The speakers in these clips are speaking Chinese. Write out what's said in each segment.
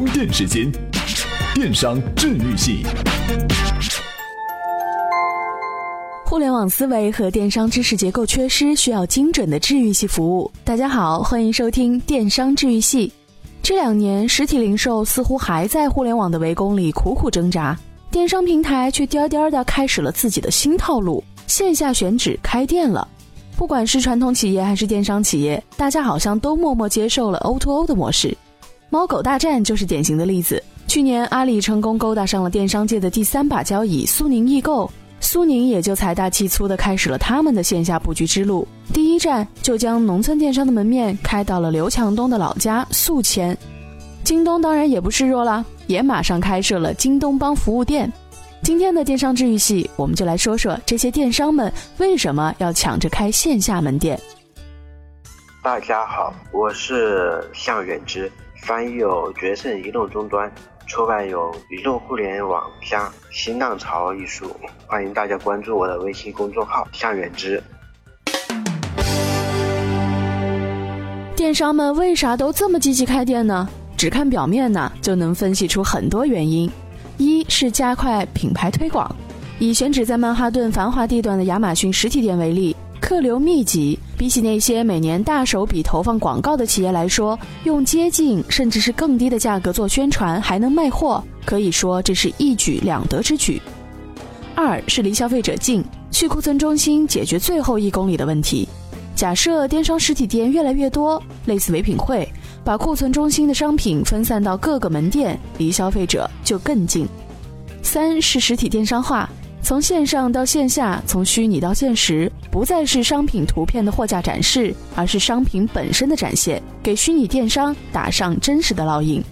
充电时间，电商治愈系。互联网思维和电商知识结构缺失，需要精准的治愈系服务。大家好，欢迎收听电商治愈系。这两年，实体零售似乎还在互联网的围攻里苦苦挣扎，电商平台却颠颠的开始了自己的新套路，线下选址开店了。不管是传统企业还是电商企业，大家好像都默默接受了 O to O 的模式。猫狗大战就是典型的例子。去年，阿里成功勾搭上了电商界的第三把交椅——苏宁易购。苏宁也就财大气粗地开始了他们的线下布局之路，第一站就将农村电商的门面开到了刘强东的老家宿迁。京东当然也不示弱了，也马上开设了京东帮服务店。今天的电商治愈系，我们就来说说这些电商们为什么要抢着开线下门店。大家好，我是向远之，翻译有决胜移动终端。出版有《移动互联网加新浪潮》一书，欢迎大家关注我的微信公众号“向远之”。电商们为啥都这么积极开店呢？只看表面呢，就能分析出很多原因。一是加快品牌推广，以选址在曼哈顿繁华地段的亚马逊实体店为例。客流密集，比起那些每年大手笔投放广告的企业来说，用接近甚至是更低的价格做宣传还能卖货，可以说这是一举两得之举。二是离消费者近，去库存中心解决最后一公里的问题。假设电商实体店越来越多，类似唯品会，把库存中心的商品分散到各个门店，离消费者就更近。三是实体电商化。从线上到线下，从虚拟到现实，不再是商品图片的货架展示，而是商品本身的展现，给虚拟电商打上真实的烙印。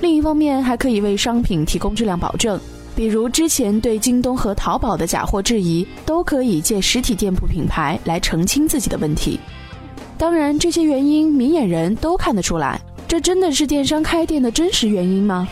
另一方面，还可以为商品提供质量保证，比如之前对京东和淘宝的假货质疑，都可以借实体店铺品牌来澄清自己的问题。当然，这些原因明眼人都看得出来，这真的是电商开店的真实原因吗？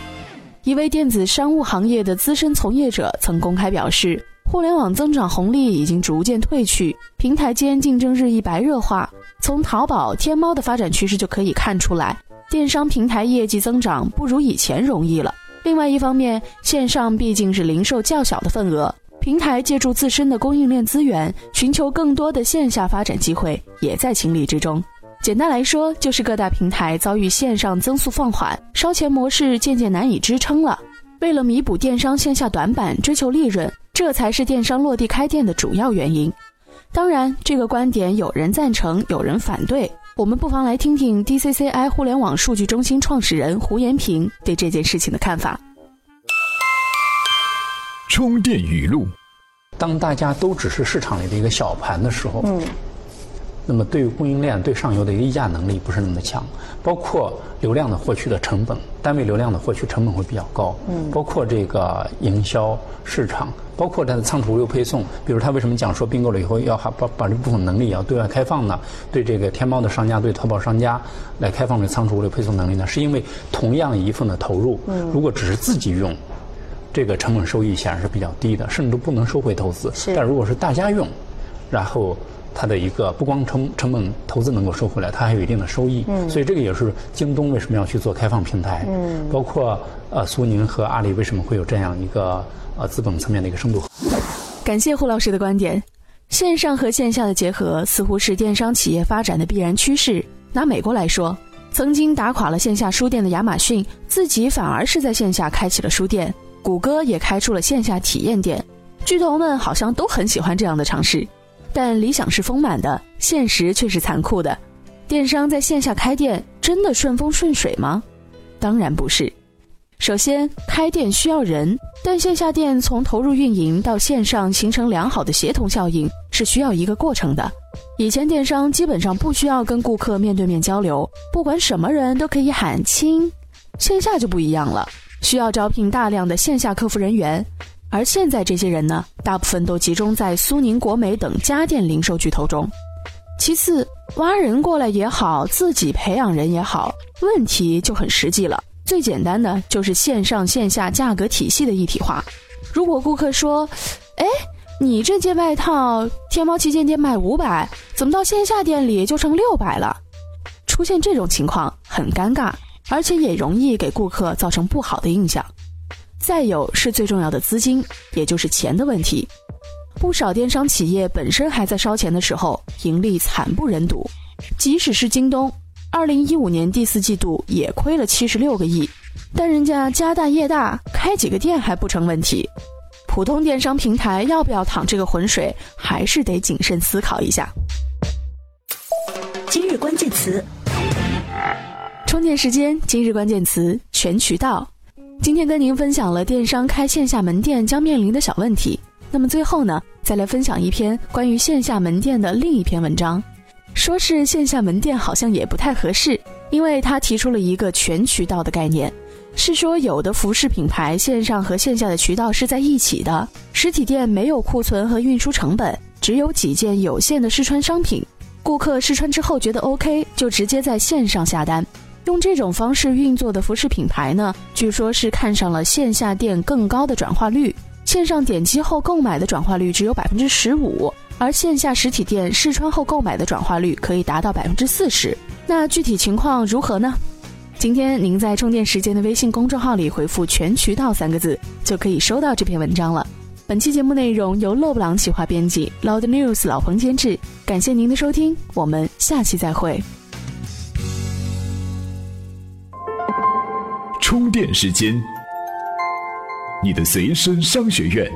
一位电子商务行业的资深从业者曾公开表示，互联网增长红利已经逐渐褪去，平台间竞争日益白热化。从淘宝、天猫的发展趋势就可以看出来，电商平台业绩增长不如以前容易了。另外一方面，线上毕竟是零售较小的份额，平台借助自身的供应链资源，寻求更多的线下发展机会，也在情理之中。简单来说，就是各大平台遭遇线上增速放缓，烧钱模式渐渐难以支撑了。为了弥补电商线下短板，追求利润，这才是电商落地开店的主要原因。当然，这个观点有人赞成，有人反对。我们不妨来听听 DCCI 互联网数据中心创始人胡延平对这件事情的看法。充电语录：当大家都只是市场里的一个小盘的时候，嗯。那么，对于供应链对上游的一个议价能力不是那么强，包括流量的获取的成本，单位流量的获取成本会比较高。嗯，包括这个营销市场，包括它的仓储物流配送。比如，他为什么讲说并购了以后要把把这部分能力要对外开放呢？对这个天猫的商家，对淘宝商家来开放这仓储物流配送能力呢？是因为同样一份的投入，嗯如果只是自己用，这个成本收益显然是比较低的，甚至都不能收回投资。是。但如果是大家用，然后。它的一个不光成成本投资能够收回来，它还有一定的收益。嗯，所以这个也是京东为什么要去做开放平台。嗯，包括呃苏宁和阿里为什么会有这样一个呃资本层面的一个深度。感谢胡老师的观点，线上和线下的结合似乎是电商企业发展的必然趋势。拿美国来说，曾经打垮了线下书店的亚马逊，自己反而是在线下开启了书店。谷歌也开出了线下体验店，巨头们好像都很喜欢这样的尝试。但理想是丰满的，现实却是残酷的。电商在线下开店真的顺风顺水吗？当然不是。首先，开店需要人，但线下店从投入运营到线上形成良好的协同效应是需要一个过程的。以前电商基本上不需要跟顾客面对面交流，不管什么人都可以喊亲。线下就不一样了，需要招聘大量的线下客服人员。而现在这些人呢，大部分都集中在苏宁、国美等家电零售巨头中。其次，挖人过来也好，自己培养人也好，问题就很实际了。最简单的就是线上线下价格体系的一体化。如果顾客说：“哎，你这件外套天猫旗舰店卖五百，怎么到线下店里就成六百了？”出现这种情况很尴尬，而且也容易给顾客造成不好的印象。再有是最重要的资金，也就是钱的问题。不少电商企业本身还在烧钱的时候，盈利惨不忍睹。即使是京东，二零一五年第四季度也亏了七十六个亿，但人家家大业大，开几个店还不成问题。普通电商平台要不要淌这个浑水，还是得谨慎思考一下。今日关键词：充电时间。今日关键词：全渠道。今天跟您分享了电商开线下门店将面临的小问题。那么最后呢，再来分享一篇关于线下门店的另一篇文章。说是线下门店好像也不太合适，因为他提出了一个全渠道的概念。是说，有的服饰品牌线上和线下的渠道是在一起的，实体店没有库存和运输成本，只有几件有限的试穿商品，顾客试穿之后觉得 OK，就直接在线上下单。用这种方式运作的服饰品牌呢，据说是看上了线下店更高的转化率，线上点击后购买的转化率只有百分之十五，而线下实体店试穿后购买的转化率可以达到百分之四十。那具体情况如何呢？今天您在充电时间的微信公众号里回复“全渠道”三个字，就可以收到这篇文章了。本期节目内容由勒布朗企划编辑，Loud News 老彭监制。感谢您的收听，我们下期再会。充电时间，你的随身商学院。